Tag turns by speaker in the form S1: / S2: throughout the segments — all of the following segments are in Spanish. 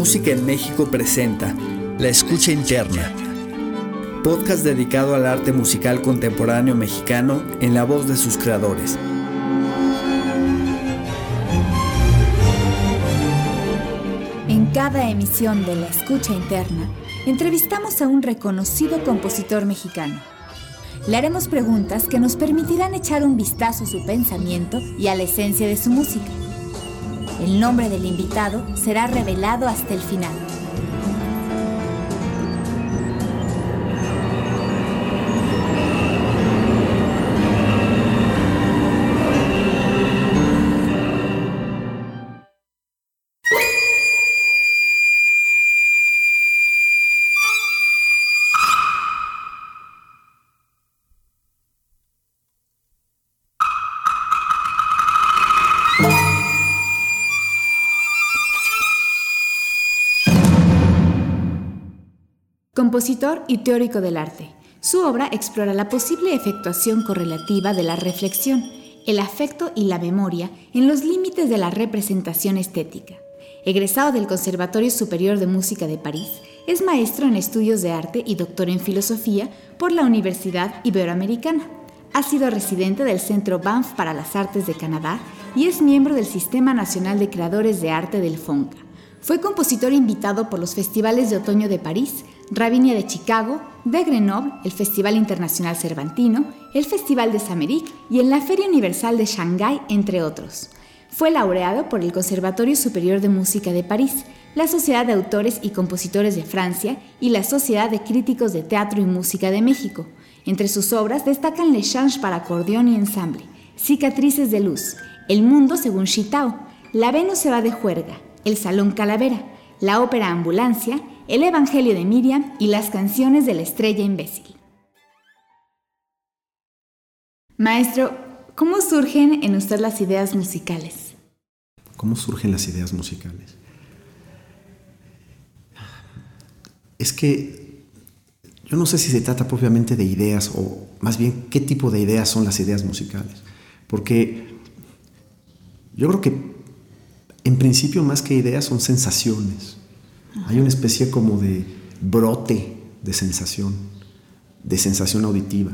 S1: Música en México presenta La Escucha Interna, podcast dedicado al arte musical contemporáneo mexicano en la voz de sus creadores.
S2: En cada emisión de La Escucha Interna, entrevistamos a un reconocido compositor mexicano. Le haremos preguntas que nos permitirán echar un vistazo a su pensamiento y a la esencia de su música. El nombre del invitado será revelado hasta el final. Compositor y teórico del arte. Su obra explora la posible efectuación correlativa de la reflexión, el afecto y la memoria en los límites de la representación estética. Egresado del Conservatorio Superior de Música de París, es maestro en estudios de arte y doctor en filosofía por la Universidad Iberoamericana. Ha sido residente del Centro Banff para las Artes de Canadá y es miembro del Sistema Nacional de Creadores de Arte del FONCA. Fue compositor invitado por los festivales de otoño de París, Ravinia de Chicago, de Grenoble, el Festival Internacional Cervantino, el Festival de Sameric y en la Feria Universal de Shanghái, entre otros. Fue laureado por el Conservatorio Superior de Música de París, la Sociedad de Autores y Compositores de Francia y la Sociedad de Críticos de Teatro y Música de México. Entre sus obras destacan Le Change para acordeón y ensamble, Cicatrices de Luz, El Mundo según Chitao, La Venus se va de juerga, El Salón Calavera, la ópera Ambulancia, el Evangelio de Miriam y las canciones de la estrella imbécil. Maestro, ¿cómo surgen en usted las ideas musicales?
S3: ¿Cómo surgen las ideas musicales? Es que yo no sé si se trata propiamente de ideas o más bien qué tipo de ideas son las ideas musicales. Porque yo creo que en principio más que ideas son sensaciones. Hay una especie como de brote de sensación, de sensación auditiva.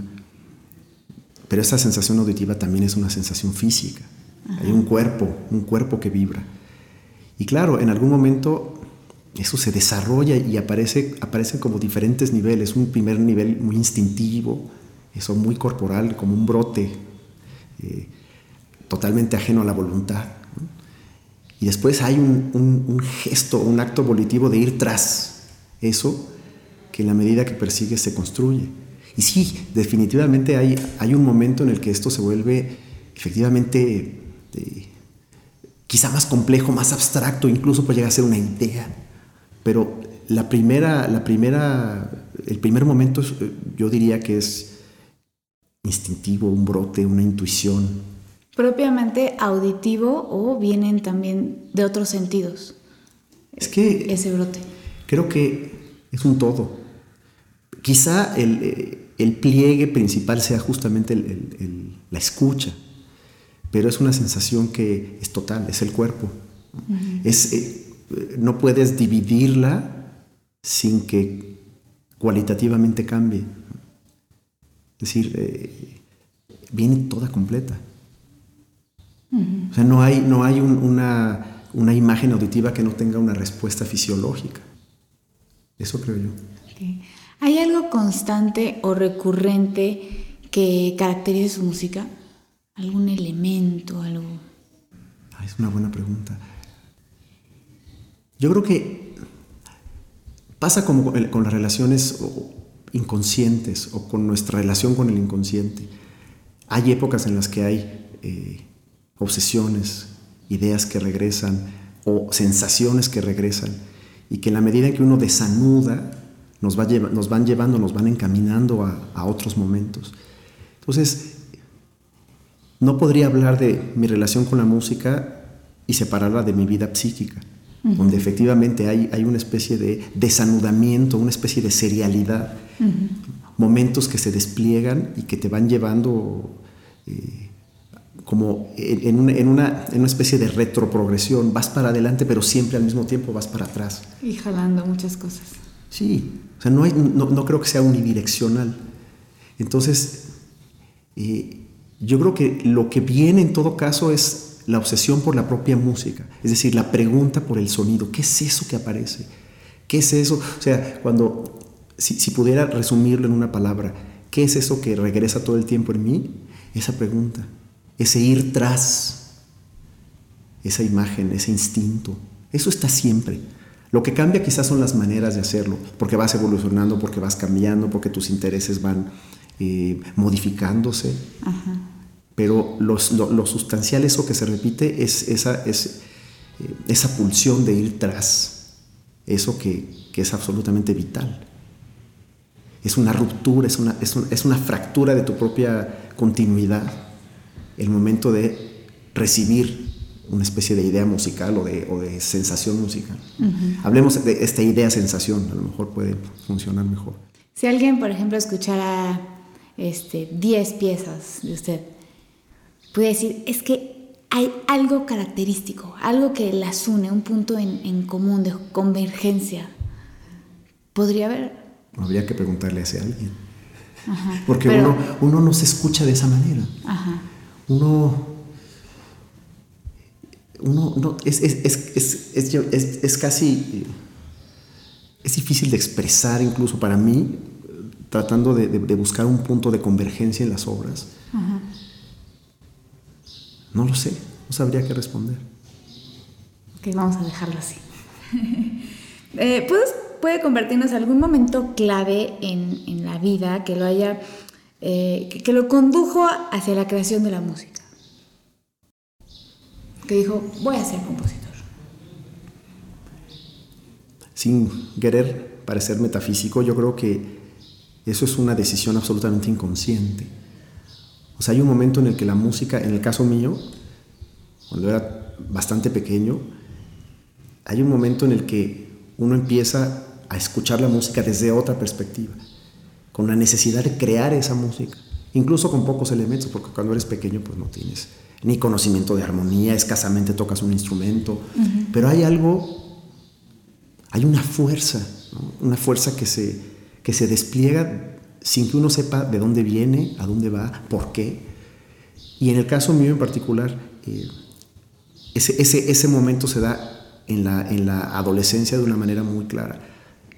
S3: Pero esa sensación auditiva también es una sensación física. Hay un cuerpo, un cuerpo que vibra. Y claro, en algún momento eso se desarrolla y aparece, aparecen como diferentes niveles. Un primer nivel muy instintivo, eso muy corporal, como un brote eh, totalmente ajeno a la voluntad. Y después hay un, gesto, un acto volitivo de ir tras eso que en la medida que persigue se construye. Y sí, definitivamente hay, hay un momento en el que esto se vuelve efectivamente eh, quizá más complejo, más abstracto, incluso puede llegar a ser una idea. Pero la primera, la primera, el primer momento eh, yo diría que es instintivo, un brote, una intuición,
S2: propiamente auditivo o vienen también de otros sentidos?
S3: Es que...
S2: Ese brote.
S3: Creo que es un todo. Quizá el, eh, pliegue principal sea justamente la escucha, pero es una sensación que es total, es el cuerpo. es, eh, no puedes dividirla sin que cualitativamente cambie. Es decir, eh, viene toda completa. O sea, no hay, no hay una, imagen auditiva que no tenga una respuesta fisiológica. Eso creo yo.
S2: ¿Hay algo constante o recurrente que caracterice su música? ¿Algún elemento, algo?
S3: Ah, es una buena pregunta. Yo creo que pasa como con las relaciones inconscientes o con nuestra relación con el inconsciente. Hay épocas en las que hay eh, obsesiones, ideas que regresan o sensaciones que regresan. Y que en la medida en que uno desanuda nos, va nos van llevando, nos van encaminando a, otros momentos. Entonces, no podría hablar de mi relación con la música y separarla de mi vida psíquica, donde efectivamente hay, hay, una especie de desanudamiento, una especie de serialidad, momentos que se despliegan y que te van llevando eh, como en una, en, una, en una especie de retroprogresión. Vas para adelante, pero siempre al mismo tiempo vas para atrás.
S2: Y jalando muchas cosas.
S3: Sí, o sea, no, hay, no, no creo que sea unidireccional. Entonces, eh, yo creo que lo que viene en todo caso es la obsesión por la propia música, es decir, la pregunta por el sonido. ¿Qué es eso que aparece? ¿Qué es eso? O sea, cuando, si, si pudiera resumirlo en una palabra, ¿qué es eso que regresa todo el tiempo en mí? Esa pregunta ese ir tras esa imagen, ese instinto. Eso está siempre. Lo que cambia quizás son las maneras de hacerlo, porque vas evolucionando, porque vas cambiando, porque tus intereses van eh, modificándose. Pero lo, sustancial, eso que se repite, es esa, es, eh, esa pulsión de ir tras eso que, que, es absolutamente vital. Es una ruptura, es una, es, es una fractura de tu propia continuidad el momento de recibir una especie de idea musical o de, sensación musical. Hablemos de esta idea sensación, a lo mejor puede funcionar mejor.
S2: Si alguien, por ejemplo, escuchara este, 10 piezas de usted, puede decir, es que hay algo característico, algo que las une, un punto en, común de convergencia. ¿Podría haber?
S3: Habría que preguntarle a ese alguien. Porque uno, uno no se escucha de esa manera. Ajá uno, uno es, es, casi, es difícil de expresar incluso para mí, tratando de, buscar un punto de convergencia en las obras. No lo sé, no sabría qué responder.
S2: Ok, vamos a dejarlo así. eh, ¿Puede convertirnos en algún momento clave en, en la vida que lo haya eh, que, lo condujo hacia la creación de la música. Que dijo, voy a ser compositor.
S3: Sin querer parecer metafísico, yo creo que eso es una decisión absolutamente inconsciente. O sea, hay un momento en el que la música, en el caso mío, cuando era bastante pequeño, hay un momento en el que uno empieza a escuchar la música desde otra perspectiva con la necesidad de crear esa música, incluso con pocos elementos, porque cuando eres pequeño pues no tienes ni conocimiento de armonía, escasamente tocas un instrumento, pero hay algo, hay una fuerza, una fuerza que se, que se despliega sin que uno sepa de dónde viene, a dónde va, por qué. Y en el caso mío en particular, eh, ese, ese, ese, momento se da en la, en la adolescencia de una manera muy clara.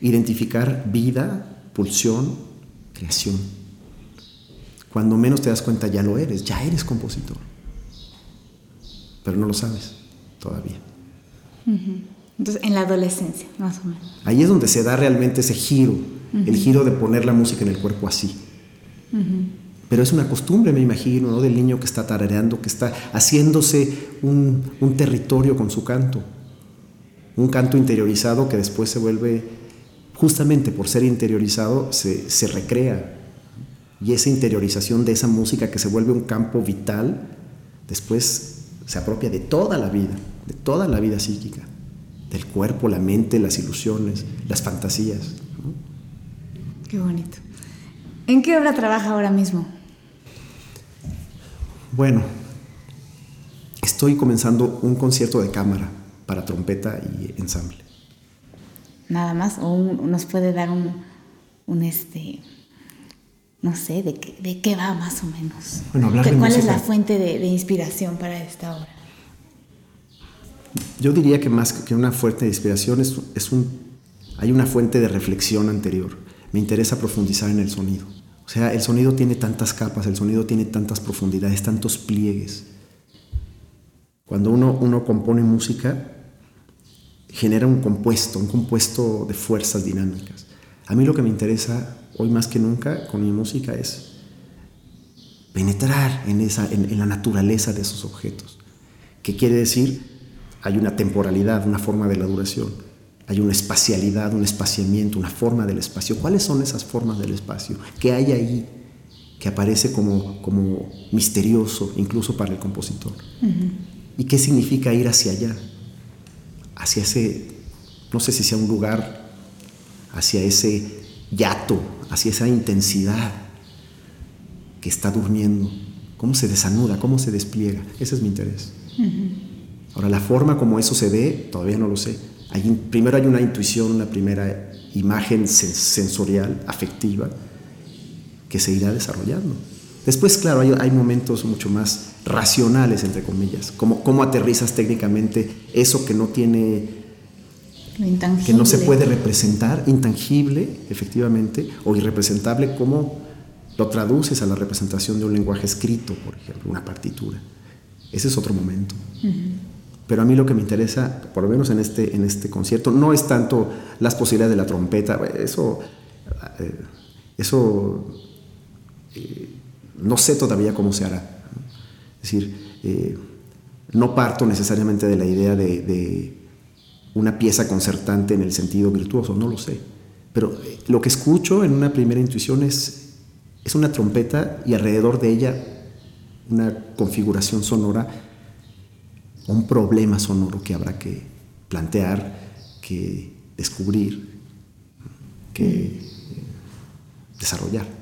S3: Identificar vida, pulsión, creación. Cuando menos te das cuenta ya lo eres, ya eres compositor. Pero no lo sabes todavía.
S2: Entonces, en la adolescencia, más o menos.
S3: Ahí es donde se da realmente ese giro, el giro de poner la música en el cuerpo así. Pero es una costumbre, me imagino, ¿no? del niño que está tarareando, que está haciéndose un, un territorio con su canto. Un canto interiorizado que después se vuelve justamente por ser interiorizado, se, recrea. Y esa interiorización de esa música que se vuelve un campo vital, después se apropia de toda la vida, de toda la vida psíquica, del cuerpo, la mente, las ilusiones, las fantasías.
S2: Qué bonito. ¿En qué obra trabaja ahora mismo?
S3: Bueno, estoy comenzando un concierto de cámara para trompeta y ensamble
S2: nada más, o nos puede dar un, este, no sé, de qué, de qué va más o menos.
S3: Bueno,
S2: ¿Cuál es la fuente de, inspiración para esta obra?
S3: Yo diría que más que una fuente de inspiración es, es un, hay una fuente de reflexión anterior. Me interesa profundizar en el sonido. O sea, el sonido tiene tantas capas, el sonido tiene tantas profundidades, tantos pliegues. Cuando uno, uno compone música, genera un compuesto, un compuesto de fuerzas dinámicas. A mí lo que me interesa hoy más que nunca con mi música es penetrar en, esa, en, la naturaleza de esos objetos. ¿Qué quiere decir? Hay una temporalidad, una forma de la duración, hay una espacialidad, un espaciamiento, una forma del espacio. ¿Cuáles son esas formas del espacio? ¿Qué hay ahí que aparece como, como misterioso incluso para el compositor? ¿Y qué significa ir hacia allá? Hacia ese, no sé si sea un lugar, hacia ese yato, hacia esa intensidad que está durmiendo cómo se desanuda, cómo se despliega. Ese es mi interés. Ahora, la forma como eso se ve, todavía no lo sé. primero hay una intuición, una primera imagen sensorial, afectiva, que se irá desarrollando. Después, claro, hay, momentos mucho más racionales, entre comillas, como cómo aterrizas técnicamente eso que no tiene, que no se puede representar, intangible, efectivamente, o irrepresentable, cómo lo traduces a la representación de un lenguaje escrito, por ejemplo, una partitura. Ese es otro momento. Pero a mí lo que me interesa, por lo menos en este, en este concierto, no es tanto las posibilidades de la trompeta, eso, eh, eso eh, no sé todavía cómo se hará. Es decir, eh, no parto necesariamente de la idea de, una pieza concertante en el sentido virtuoso, no lo sé. Pero lo que escucho en una primera intuición es, es una trompeta y alrededor de ella una configuración sonora un problema sonoro que habrá que plantear, que descubrir, que desarrollar.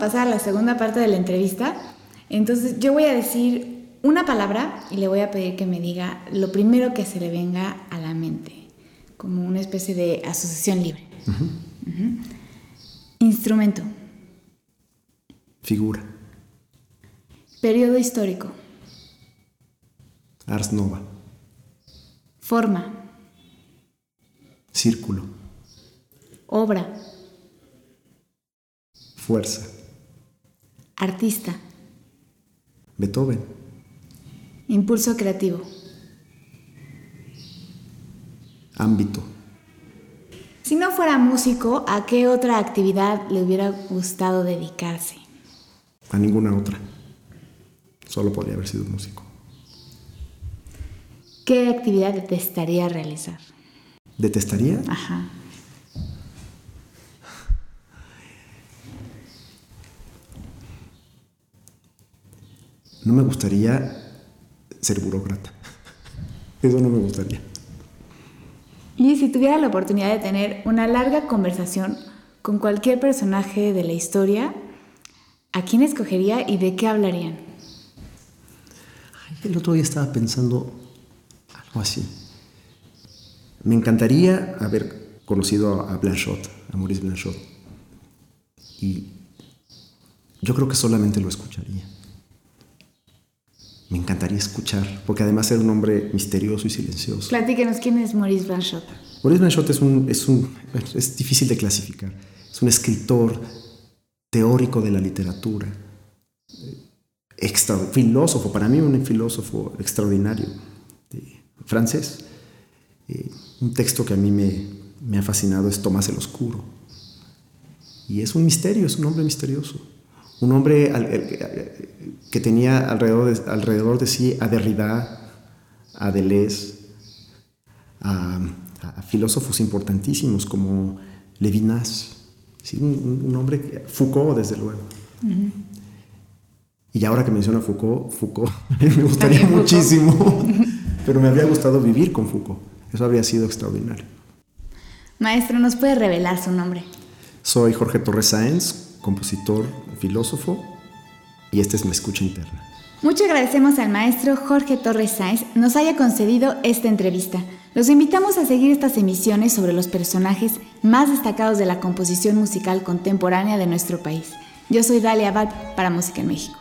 S2: Pasar a la segunda parte de la entrevista. Entonces yo voy a decir una palabra y le voy a pedir que me diga lo primero que se le venga a la mente, como una especie de asociación libre. Instrumento.
S3: Figura.
S2: Periodo histórico.
S3: Ars Nova.
S2: Forma.
S3: Círculo.
S2: Obra.
S3: Fuerza.
S2: Artista.
S3: Beethoven.
S2: Impulso creativo.
S3: Ámbito.
S2: Si no fuera músico, ¿a qué otra actividad le hubiera gustado dedicarse?
S3: A ninguna otra. Solo podría haber sido músico.
S2: ¿Qué actividad detestaría realizar?
S3: ¿Detestaría?
S2: Ajá.
S3: No me gustaría ser burócrata. Eso no me gustaría.
S2: Y si tuviera la oportunidad de tener una larga conversación con cualquier personaje de la historia, ¿a quién escogería y de qué hablarían?
S3: el otro día estaba pensando algo así. Me encantaría haber conocido a Blanchot, a Maurice Blanchot. Y yo creo que solamente lo escucharía me encantaría escuchar, porque además era un hombre misterioso y silencioso.
S2: Platíquenos, ¿quién es Maurice Blanchot?
S3: Maurice Blanchot es, un, es, un, es difícil de clasificar. Es un escritor teórico de la literatura, extra, filósofo, para mí un filósofo extraordinario, francés. Eh, un texto que a mí me, me ha fascinado es Tomás el Oscuro. Y es un misterio, es un hombre misterioso un hombre que tenía alrededor de, alrededor de sí a Derrida, a Deleuze, a, filósofos importantísimos como Levinas, ¿sí? un, hombre, Foucault desde luego. Y ahora que menciona Foucault, Foucault me gustaría muchísimo, pero me habría gustado vivir con Foucault. Eso habría sido extraordinario.
S2: Maestro, ¿nos puede revelar su nombre?
S3: Soy Jorge Torres Sáenz, compositor, filósofo, y esta es mi escucha interna.
S2: Muchas agradecemos al maestro Jorge Torres Sáenz nos haya concedido esta entrevista. Los invitamos a seguir estas emisiones sobre los personajes más destacados de la composición musical contemporánea de nuestro país. Yo soy Dalia Abad para Música en México.